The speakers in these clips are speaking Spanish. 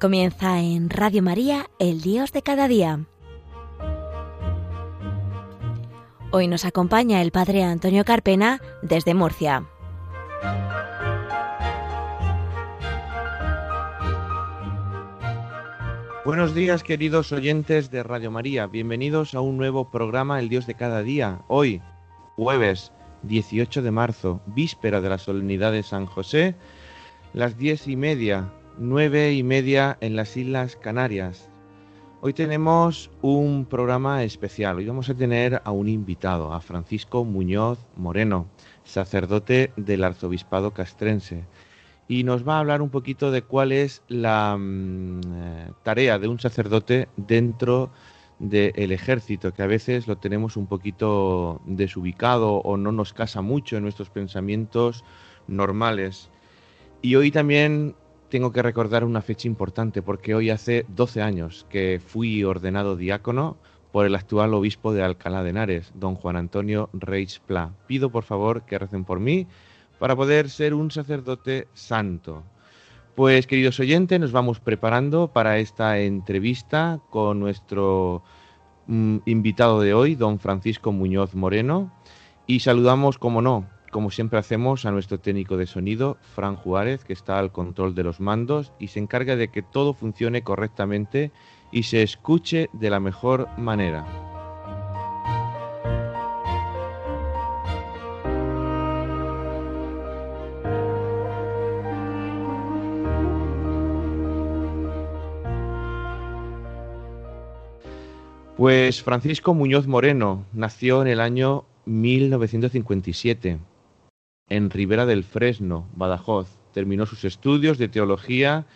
Comienza en Radio María, el Dios de cada día. Hoy nos acompaña el Padre Antonio Carpena desde Murcia. Buenos días queridos oyentes de Radio María, bienvenidos a un nuevo programa El Dios de cada día. Hoy, jueves 18 de marzo, víspera de la solemnidad de San José, las diez y media nueve y media en las Islas Canarias. Hoy tenemos un programa especial. Hoy vamos a tener a un invitado, a Francisco Muñoz Moreno, sacerdote del Arzobispado Castrense. Y nos va a hablar un poquito de cuál es la mm, eh, tarea de un sacerdote dentro del ejército, que a veces lo tenemos un poquito desubicado o no nos casa mucho en nuestros pensamientos normales. Y hoy también tengo que recordar una fecha importante porque hoy hace 12 años que fui ordenado diácono por el actual obispo de Alcalá de Henares, don Juan Antonio Reis Pla. Pido por favor que recen por mí para poder ser un sacerdote santo. Pues queridos oyentes, nos vamos preparando para esta entrevista con nuestro mm, invitado de hoy, don Francisco Muñoz Moreno, y saludamos, como no, como siempre hacemos, a nuestro técnico de sonido, Fran Juárez, que está al control de los mandos y se encarga de que todo funcione correctamente y se escuche de la mejor manera. Pues Francisco Muñoz Moreno nació en el año 1957 en Ribera del Fresno, Badajoz. Terminó sus estudios de teología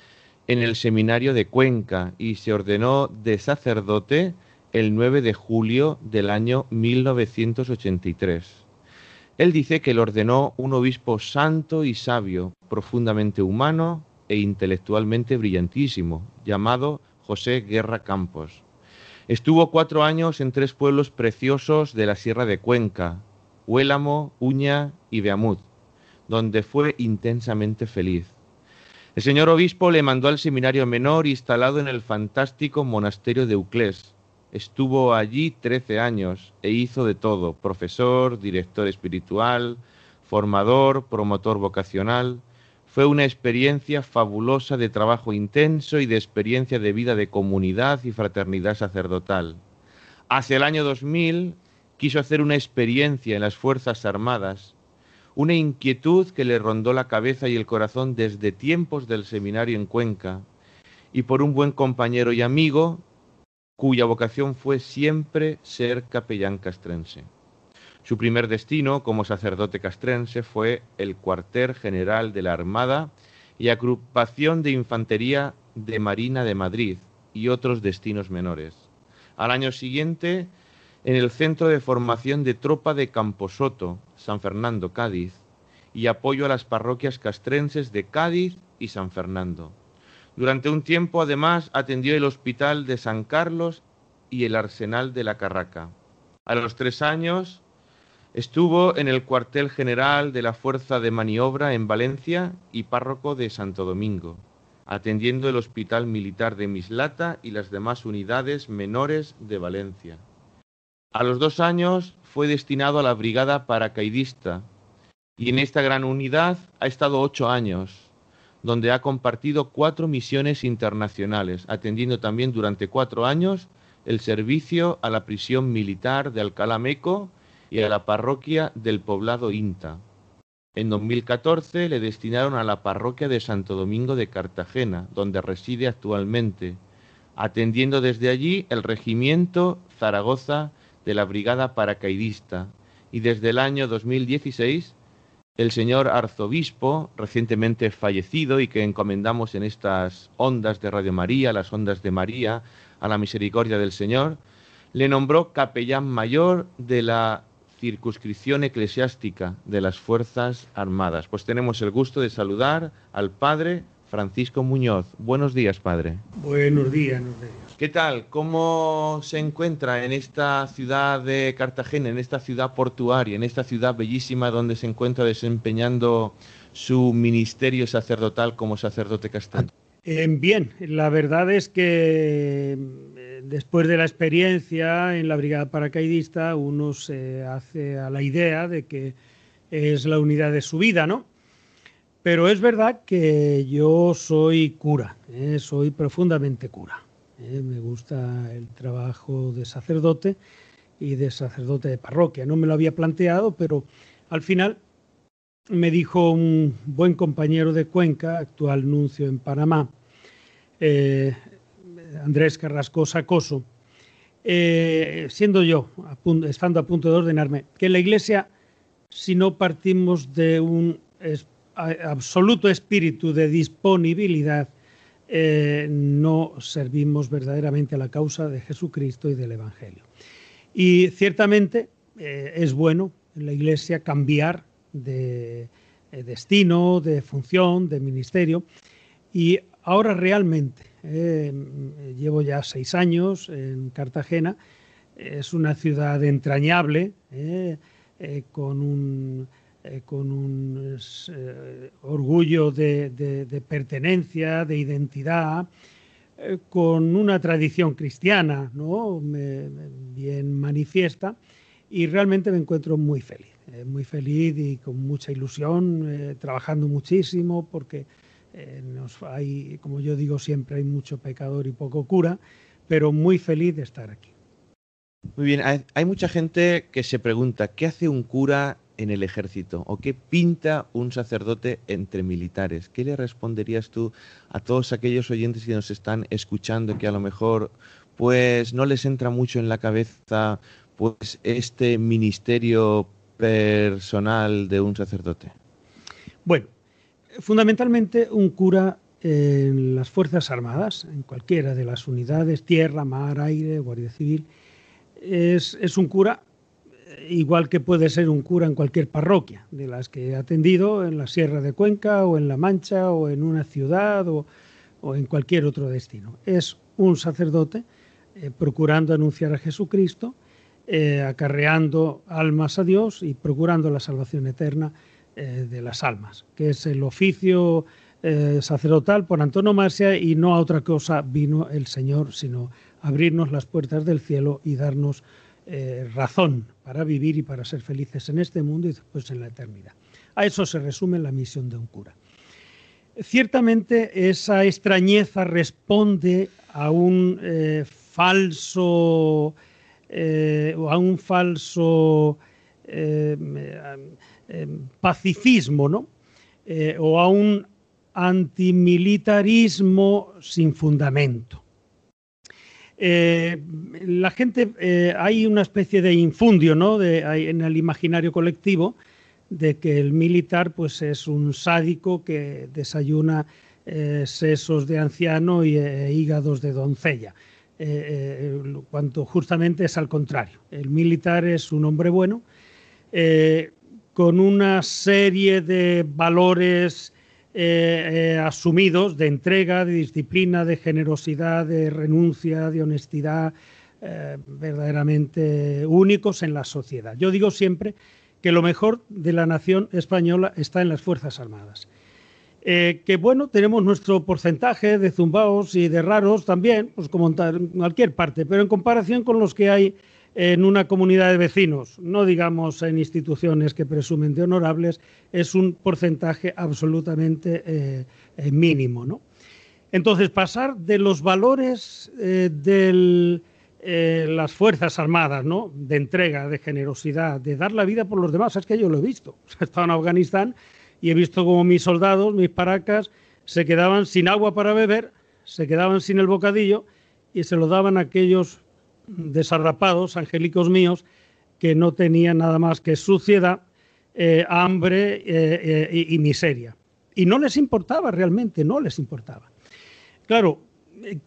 en el seminario de Cuenca y se ordenó de sacerdote el 9 de julio del año 1983. Él dice que le ordenó un obispo santo y sabio, profundamente humano e intelectualmente brillantísimo, llamado José Guerra Campos. Estuvo cuatro años en tres pueblos preciosos de la Sierra de Cuenca, Huélamo, Uña y Beamut, donde fue intensamente feliz. El señor obispo le mandó al seminario menor instalado en el fantástico monasterio de Euclés. Estuvo allí trece años e hizo de todo, profesor, director espiritual, formador, promotor vocacional. Fue una experiencia fabulosa de trabajo intenso y de experiencia de vida de comunidad y fraternidad sacerdotal. Hacia el año 2000 quiso hacer una experiencia en las Fuerzas Armadas, una inquietud que le rondó la cabeza y el corazón desde tiempos del seminario en Cuenca, y por un buen compañero y amigo, cuya vocación fue siempre ser capellán castrense. Su primer destino como sacerdote castrense fue el cuartel general de la Armada y agrupación de infantería de Marina de Madrid y otros destinos menores. Al año siguiente en el Centro de Formación de Tropa de Camposoto, San Fernando, Cádiz, y apoyo a las parroquias castrenses de Cádiz y San Fernando. Durante un tiempo, además, atendió el Hospital de San Carlos y el Arsenal de la Carraca. A los tres años estuvo en el cuartel general de la Fuerza de Maniobra en Valencia y párroco de Santo Domingo, atendiendo el Hospital Militar de Mislata y las demás unidades menores de Valencia. A los dos años fue destinado a la Brigada Paracaidista y en esta gran unidad ha estado ocho años, donde ha compartido cuatro misiones internacionales, atendiendo también durante cuatro años el servicio a la prisión militar de Alcalá Meco y a la parroquia del poblado Inta. En 2014 le destinaron a la parroquia de Santo Domingo de Cartagena, donde reside actualmente, atendiendo desde allí el regimiento Zaragoza de la Brigada Paracaidista y desde el año 2016 el señor arzobispo, recientemente fallecido y que encomendamos en estas ondas de Radio María, las ondas de María, a la misericordia del Señor, le nombró capellán mayor de la circunscripción eclesiástica de las Fuerzas Armadas. Pues tenemos el gusto de saludar al padre Francisco Muñoz. Buenos días, padre. Buenos días, ¿Qué tal? ¿Cómo se encuentra en esta ciudad de Cartagena, en esta ciudad portuaria, en esta ciudad bellísima donde se encuentra desempeñando su ministerio sacerdotal como sacerdote castellano? bien, la verdad es que eh, después de la experiencia en la brigada paracaidista uno se hace a la idea de que es la unidad de su vida, ¿no? Pero es verdad que yo soy cura, ¿eh? soy profundamente cura. ¿Eh? Me gusta el trabajo de sacerdote y de sacerdote de parroquia. No me lo había planteado, pero al final me dijo un buen compañero de Cuenca, actual nuncio en Panamá, eh, Andrés Carrasco Sacoso, eh, siendo yo, estando a punto de ordenarme, que la Iglesia, si no partimos de un absoluto espíritu de disponibilidad, eh, no servimos verdaderamente a la causa de Jesucristo y del Evangelio. Y ciertamente es bueno en la Iglesia cambiar de eh, destino, de función, de ministerio. Y ahora realmente, eh, llevo ya seis años en Cartagena, es una ciudad entrañable, eh, con un, con un orgullo de, pertenencia, de identidad, con una tradición cristiana ¿no? bien manifiesta y realmente me encuentro muy feliz. Eh, muy feliz y con mucha ilusión, eh, trabajando muchísimo, porque eh, nos hay, como yo digo siempre, hay mucho pecador y poco cura, pero muy feliz de estar aquí. Muy bien, hay, mucha gente que se pregunta, ¿qué hace un cura en el ejército? ¿O qué pinta un sacerdote entre militares? ¿Qué le responderías tú a todos aquellos oyentes que nos están escuchando que a lo mejor pues no les entra mucho en la cabeza pues este ministerio personal de un sacerdote? Bueno, fundamentalmente un cura en las Fuerzas Armadas, en cualquiera de las unidades, tierra, mar, aire, Guardia Civil, es, un cura igual que puede ser un cura en cualquier parroquia de las que he atendido en la Sierra de Cuenca o en La Mancha o en una ciudad o, en cualquier otro destino. Es un sacerdote eh, procurando anunciar a Jesucristo eh, acarreando almas a Dios y procurando la salvación eterna eh, de las almas, que es el oficio sacerdotal por antonomasia y no a otra cosa vino el Señor, sino abrirnos las puertas del cielo y darnos razón para vivir y para ser felices en este mundo y después en la eternidad. A eso se resume la misión de un cura. Ciertamente esa extrañeza responde a un falso eh, a un falso eh, eh, pacifismo, ¿no? o a un antimilitarismo sin fundamento. La gente, hay una especie de infundio ¿no? en el imaginario colectivo de que el militar pues, es un sádico que desayuna sesos de anciano y hígados de doncella. Eh, eh, cuanto justamente es al contrario. El militar es un hombre bueno, eh, con una serie de valores asumidos de entrega, de disciplina, de generosidad, de renuncia, de honestidad, verdaderamente únicos en la sociedad. Yo digo siempre que lo mejor de la nación española está en las Fuerzas Armadas. Eh, que bueno, tenemos nuestro porcentaje de zumbaos y de raros también, pues como en cualquier parte, pero en comparación con los que hay en una comunidad de vecinos, no digamos en instituciones que presumen de honorables, es un porcentaje absolutamente eh, eh, mínimo. ¿no? Entonces, pasar de los valores de las Fuerzas Armadas, ¿no? de entrega, de generosidad, de dar la vida por los demás, es que yo lo he visto. He estado en Afganistán y he visto como mis soldados, mis paracas, se quedaban sin agua para beber, se quedaban sin el bocadillo y se lo daban a aquellos desarrapados, angélicos míos, que no tenían nada más que suciedad, eh, hambre eh, eh, y, miseria. Y no les importaba realmente, no les importaba. Claro,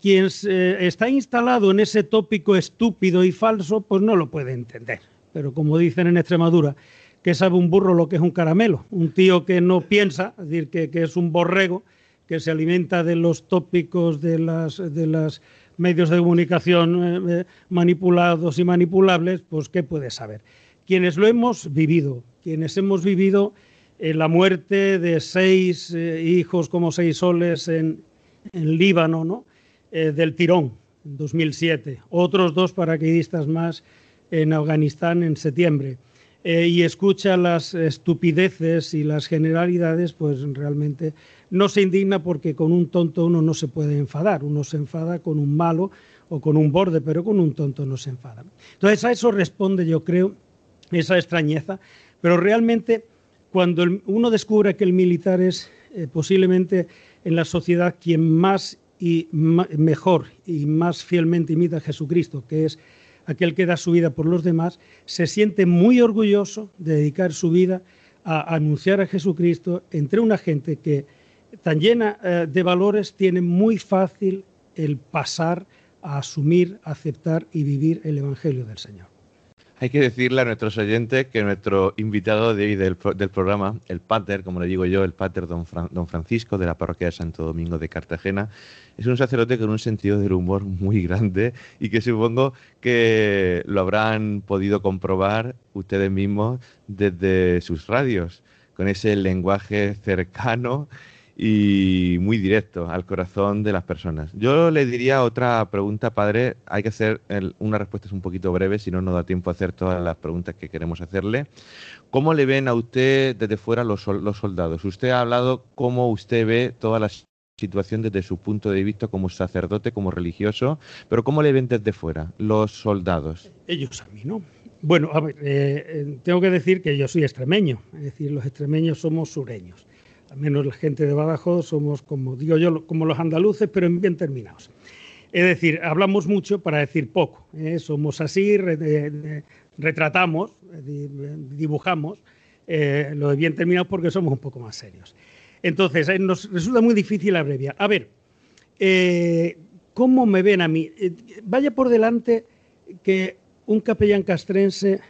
quien está instalado en ese tópico estúpido y falso, pues no lo puede entender. Pero como dicen en Extremadura, que sabe un burro lo que es un caramelo, un tío que no piensa, es decir, que, es un borrego, que se alimenta de los tópicos de las, de los medios de comunicación eh, eh, manipulados y manipulables, pues ¿qué puede saber? Quienes lo hemos vivido, quienes hemos vivido eh, la muerte de seis hijos como seis soles en, Líbano, ¿no? del tirón, en 2007. Otros dos paracaidistas más en Afganistán en septiembre. Y escucha las estupideces y las generalidades, pues realmente no se indigna porque con un tonto uno no se puede enfadar, uno se enfada con un malo o con un borde, pero con un tonto no se enfada. Entonces a eso responde, yo creo, esa extrañeza, pero realmente cuando uno descubre que el militar es eh, posiblemente en la sociedad quien más y mejor y más fielmente imita a Jesucristo, que es aquel que da su vida por los demás, se siente muy orgulloso de dedicar su vida a anunciar a Jesucristo entre una gente que tan llena eh, de valores tiene muy fácil el pasar a asumir, aceptar y vivir el Evangelio del Señor. Hay que decirle a nuestros oyentes que nuestro invitado de hoy del, programa, el Pater, como le digo yo, el Pater don, Francisco de la parroquia de Santo Domingo de Cartagena, es un sacerdote con un sentido del humor muy grande y que supongo que lo habrán podido comprobar ustedes mismos desde sus radios, con ese lenguaje cercano y muy directo al corazón de las personas. Yo le diría otra pregunta, padre. Hay que hacer una respuesta un poquito breve, si no, no da tiempo a hacer todas las preguntas que queremos hacerle. ¿Cómo le ven a usted desde fuera los, los soldados? Usted ha hablado cómo usted ve toda la situación desde su punto de vista como sacerdote, como religioso, pero ¿cómo le ven desde fuera los soldados? Ellos a mí, ¿no? Bueno, a ver, eh, eh, tengo que decir que yo soy extremeño, es decir, los extremeños somos sureños al menos la gente de Badajoz somos, como digo yo, como los andaluces, pero bien terminados. Es decir, hablamos mucho para decir poco. ¿eh? Somos así, retratamos, dibujamos eh, lo de bien terminados porque somos un poco más serios. Entonces, eh, nos resulta muy difícil abreviar. A ver, ¿cómo me ven a mí? vaya por delante que un capellán castrense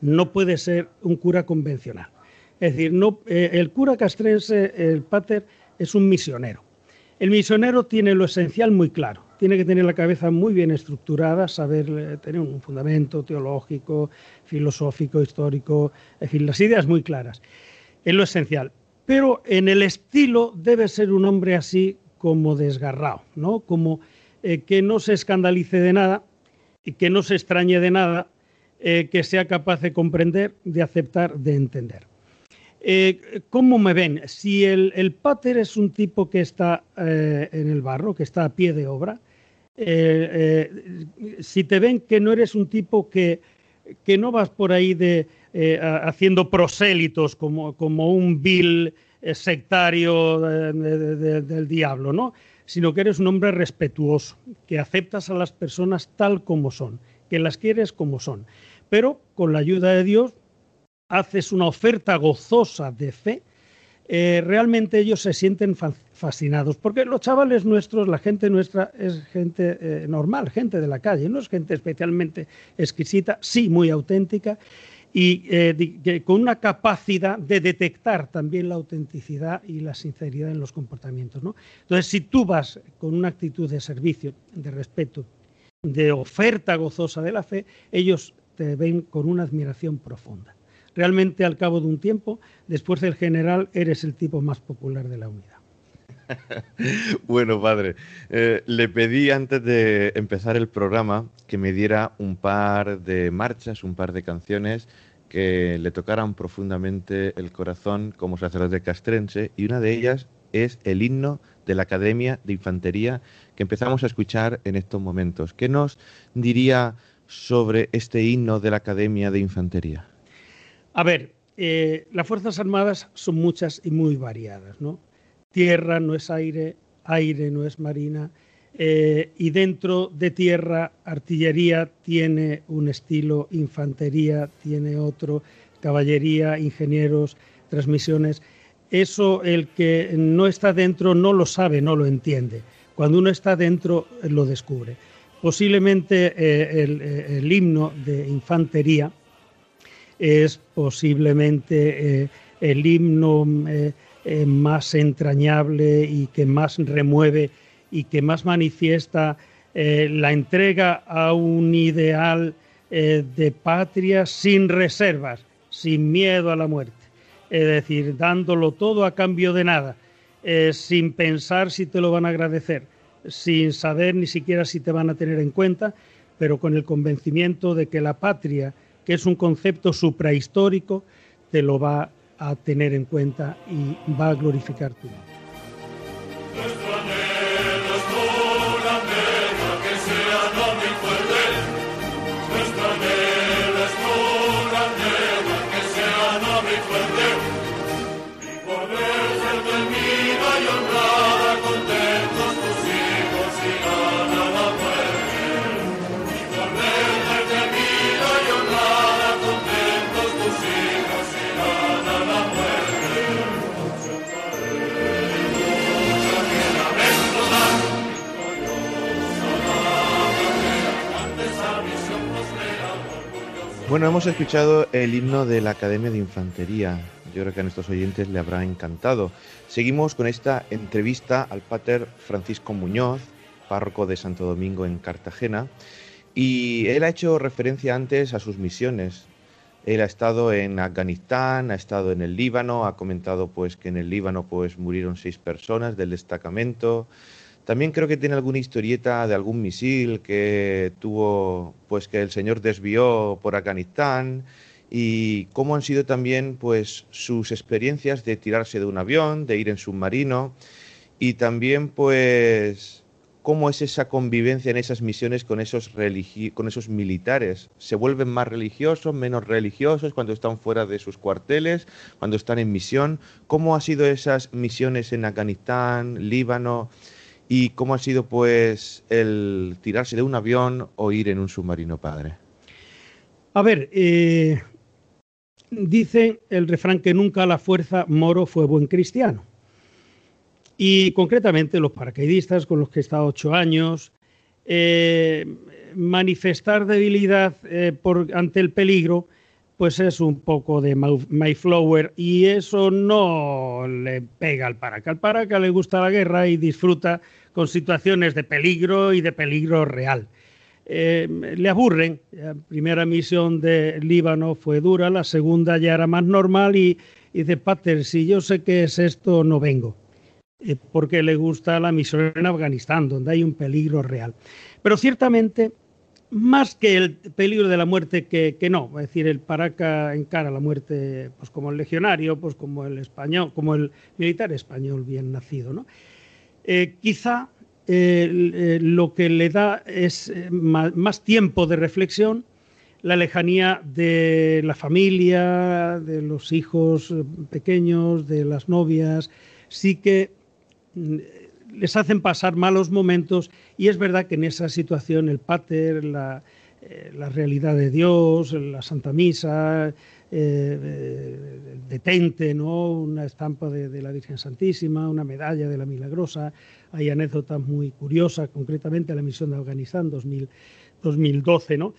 no puede ser un cura convencional. Es decir, eh, el cura castrense, el pater, es un misionero. El misionero tiene lo esencial muy claro, tiene que tener la cabeza muy bien estructurada, saber eh, tener un fundamento teológico, filosófico, histórico, en fin, las ideas muy claras. Es lo esencial. Pero en el estilo debe ser un hombre así como desgarrado, ¿no? Como eh, que no se escandalice de nada y que no se extrañe de nada, que sea capaz de comprender, de aceptar, de entender. Eh, ¿Cómo me ven? Si el, pater es un tipo que está eh, en el barro, que está a pie de obra, eh, si te ven que no eres un tipo que, que no vas por ahí de, haciendo prosélitos como, como un vil sectario del diablo, ¿no? sino que eres un hombre respetuoso, que aceptas a las personas tal como son, que las quieres como son, pero con la ayuda de Dios haces una oferta gozosa de fe, eh, realmente ellos se sienten fascinados, porque los chavales nuestros, la gente nuestra es gente eh, normal, gente de la calle, no es gente especialmente exquisita, sí muy auténtica y eh, con una capacidad de detectar también la autenticidad y la sinceridad en los comportamientos. ¿no? Entonces, si tú vas con una actitud de servicio, de respeto, de oferta gozosa de la fe, ellos te ven con una admiración profunda realmente al cabo de un tiempo, después del general, eres el tipo más popular de la unidad. bueno, padre, eh, le pedí antes de empezar el programa que me diera un par de marchas, un par de canciones que le tocaran profundamente el corazón como sacerdote castrense y una de ellas es el himno de la Academia de Infantería que empezamos a escuchar en estos momentos. ¿Qué nos diría sobre este himno de la Academia de Infantería? A ver, eh, las Fuerzas Armadas son muchas y muy variadas, ¿no? Tierra no es aire, aire no es marina, eh, y dentro de tierra, artillería tiene un estilo, infantería tiene otro, caballería, ingenieros, transmisiones. Eso el que no está dentro no lo sabe, no lo entiende. Cuando uno está dentro lo descubre. Posiblemente eh, el himno de infantería, es posiblemente eh, el himno eh, eh, más entrañable y que más remueve y que más manifiesta la entrega a un ideal de patria sin reservas, sin miedo a la muerte, es decir, dándolo todo a cambio de nada. sin pensar si te lo van a agradecer, sin saber ni siquiera si te van a tener en cuenta, pero con el convencimiento de que la patria, que es un concepto suprahistórico, te lo va a tener en cuenta y va a glorificar tu vida. Bueno, hemos escuchado el himno de la Academia de Infantería. Yo creo que a nuestros oyentes le habrá encantado. Seguimos con esta entrevista al pater Francisco Muñoz, párroco de Santo Domingo en Cartagena, y él ha hecho referencia antes a sus misiones. Él ha estado en Afganistán, ha estado en el Líbano, ha comentado pues que en el Líbano pues murieron seis personas del destacamento, también creo que tiene alguna historieta de algún misil que tuvo, pues que el señor desvió por Afganistán y cómo han sido también, pues, sus experiencias de tirarse de un avión, de ir en submarino y también, pues, cómo es esa convivencia en esas misiones con esos, con esos militares. ¿Se vuelven más religiosos, menos religiosos cuando están fuera de sus cuarteles, cuando están en misión? ¿Cómo han sido esas misiones en Afganistán, Líbano? Y cómo ha sido pues el tirarse de un avión o ir en un submarino padre. A ver, eh, dice el refrán que nunca la fuerza moro fue buen cristiano. Y concretamente los paracaidistas con los que he estado ocho años, eh, manifestar debilidad eh, ante el peligro, pues es un poco de Mayflower y eso no le pega al paraca. Al paraca le gusta la guerra y disfruta con situaciones de peligro y de peligro real. Eh, le aburren. La primera misión de Líbano fue dura, la segunda ya era más normal y, dice, Pater, si yo sé que es esto, no vengo. Eh, porque le gusta la misión en Afganistán, donde hay un peligro real. Pero ciertamente más que el peligro de la muerte que, no, es decir, el Paraca encara la muerte pues como el legionario, pues como el español, como el militar español bien nacido, ¿no? Eh, quizá eh, lo que le da es eh, más, tiempo de reflexión, la lejanía de la familia, de los hijos pequeños, de las novias, sí que mm, les hacen pasar malos momentos y es verdad que en esa situación el pater, la, eh, realidad de Dios, la Santa Misa, eh, eh, detente, ¿no? una estampa de, la Virgen Santísima, una medalla de la Milagrosa, hay anécdotas muy curiosas, concretamente la misión de Afganistán 2012, ¿no?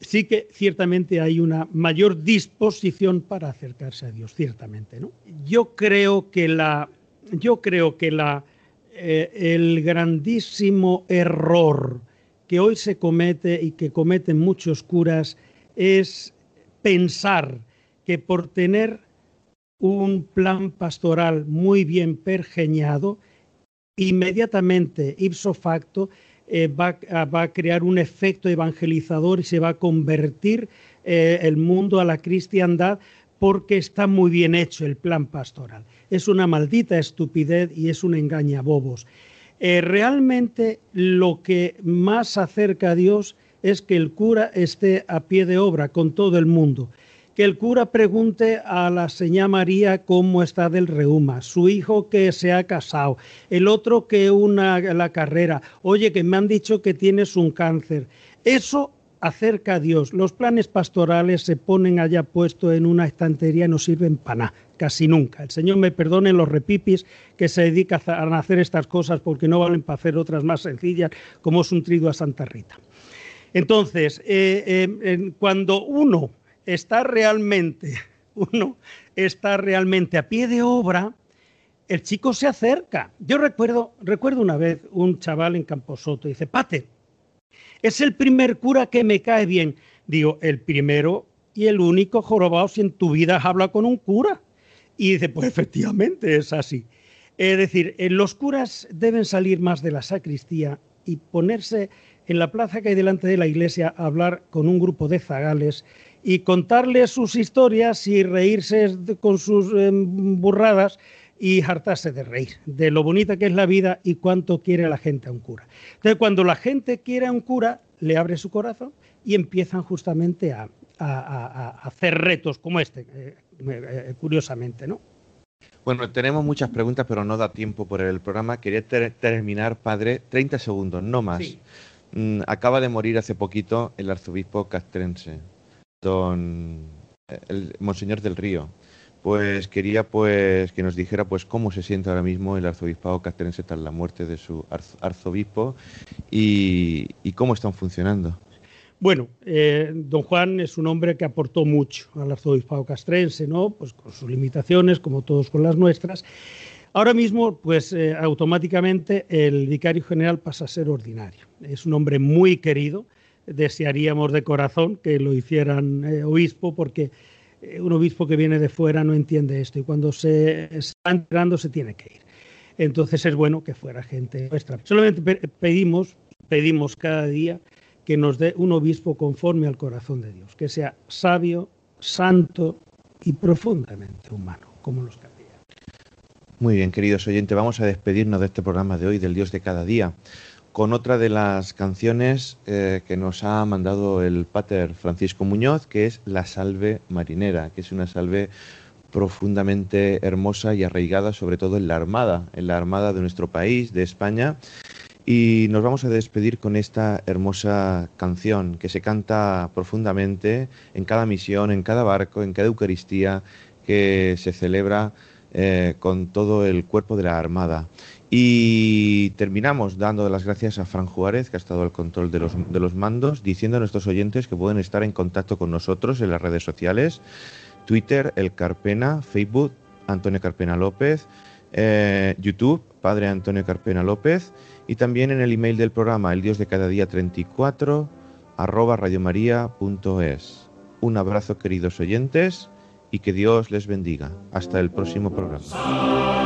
sí que ciertamente hay una mayor disposición para acercarse a Dios, ciertamente. ¿no? Yo creo que la, yo creo que la eh, el grandísimo error que hoy se comete y que cometen muchos curas es pensar que por tener un plan pastoral muy bien pergeñado, inmediatamente, ipso facto, eh, va, a crear un efecto evangelizador y se va a convertir eh, el mundo a la cristiandad porque está muy bien hecho el plan pastoral es una maldita estupidez y es un engañabobos. Eh, realmente lo que más acerca a Dios es que el cura esté a pie de obra con todo el mundo. Que el cura pregunte a la señora María cómo está del reuma, su hijo que se ha casado, el otro que una la carrera, oye que me han dicho que tienes un cáncer. Eso acerca a Dios. Los planes pastorales se ponen allá puesto en una estantería, no sirven para nada casi nunca. El Señor me perdone los repipis que se dedican a hacer estas cosas porque no valen para hacer otras más sencillas, como es un trigo a Santa Rita. Entonces, eh, eh, cuando uno está realmente, uno está realmente a pie de obra, el chico se acerca. Yo recuerdo, recuerdo una vez un chaval en Camposoto, dice, Pate, es el primer cura que me cae bien. Digo, el primero y el único jorobado si en tu vida has hablado con un cura. Y dice, pues efectivamente es así. Es decir, eh, los curas deben salir más de la sacristía y ponerse en la plaza que hay delante de la iglesia a hablar con un grupo de zagales y contarles sus historias y reírse con sus em, burradas y hartarse de reír, de lo bonita que es la vida y cuánto quiere la gente a un cura. Entonces, cuando la gente quiere a un cura, le abre su corazón y empiezan justamente a, hacer retos como este, eh, curiosamente, ¿no? Bueno, tenemos muchas preguntas, pero no da tiempo por el programa. Quería terminar, padre, 30 segundos, no más. Mm, acaba de morir hace poquito el arzobispo castrense, don eh, el Monseñor del Río pues quería pues que nos dijera pues cómo se siente ahora mismo el arzobispado castrense tras la muerte de su arzobispo y, cómo están funcionando. Bueno, eh, don Juan es un hombre que aportó mucho al arzobispado castrense, ¿no? Pues con sus limitaciones, como todos con las nuestras. Ahora mismo, pues eh, automáticamente el vicario general pasa a ser ordinario. Es un hombre muy querido. Desearíamos de corazón que lo hicieran eh, obispo porque un obispo que viene de fuera no entiende esto y cuando se está entrando se tiene que ir. Entonces es bueno que fuera gente nuestra. Solamente pedimos, pedimos cada día que nos dé un obispo conforme al corazón de Dios, que sea sabio, santo y profundamente humano, como los capítulos. Muy bien, queridos oyentes, vamos a despedirnos de este programa de hoy, del Dios de cada día con otra de las canciones eh, que nos ha mandado el pater Francisco Muñoz, que es La Salve Marinera, que es una salve profundamente hermosa y arraigada sobre todo en la Armada, en la Armada de nuestro país, de España. Y nos vamos a despedir con esta hermosa canción que se canta profundamente en cada misión, en cada barco, en cada Eucaristía que se celebra eh, con todo el cuerpo de la Armada. Y terminamos dando las gracias a Fran Juárez, que ha estado al control de los, de los mandos, diciendo a nuestros oyentes que pueden estar en contacto con nosotros en las redes sociales, Twitter, El Carpena, Facebook, Antonio Carpena López, eh, YouTube, Padre Antonio Carpena López, y también en el email del programa, el Dios de cada día 34, arroba radiomaria.es. Un abrazo, queridos oyentes, y que Dios les bendiga. Hasta el próximo programa.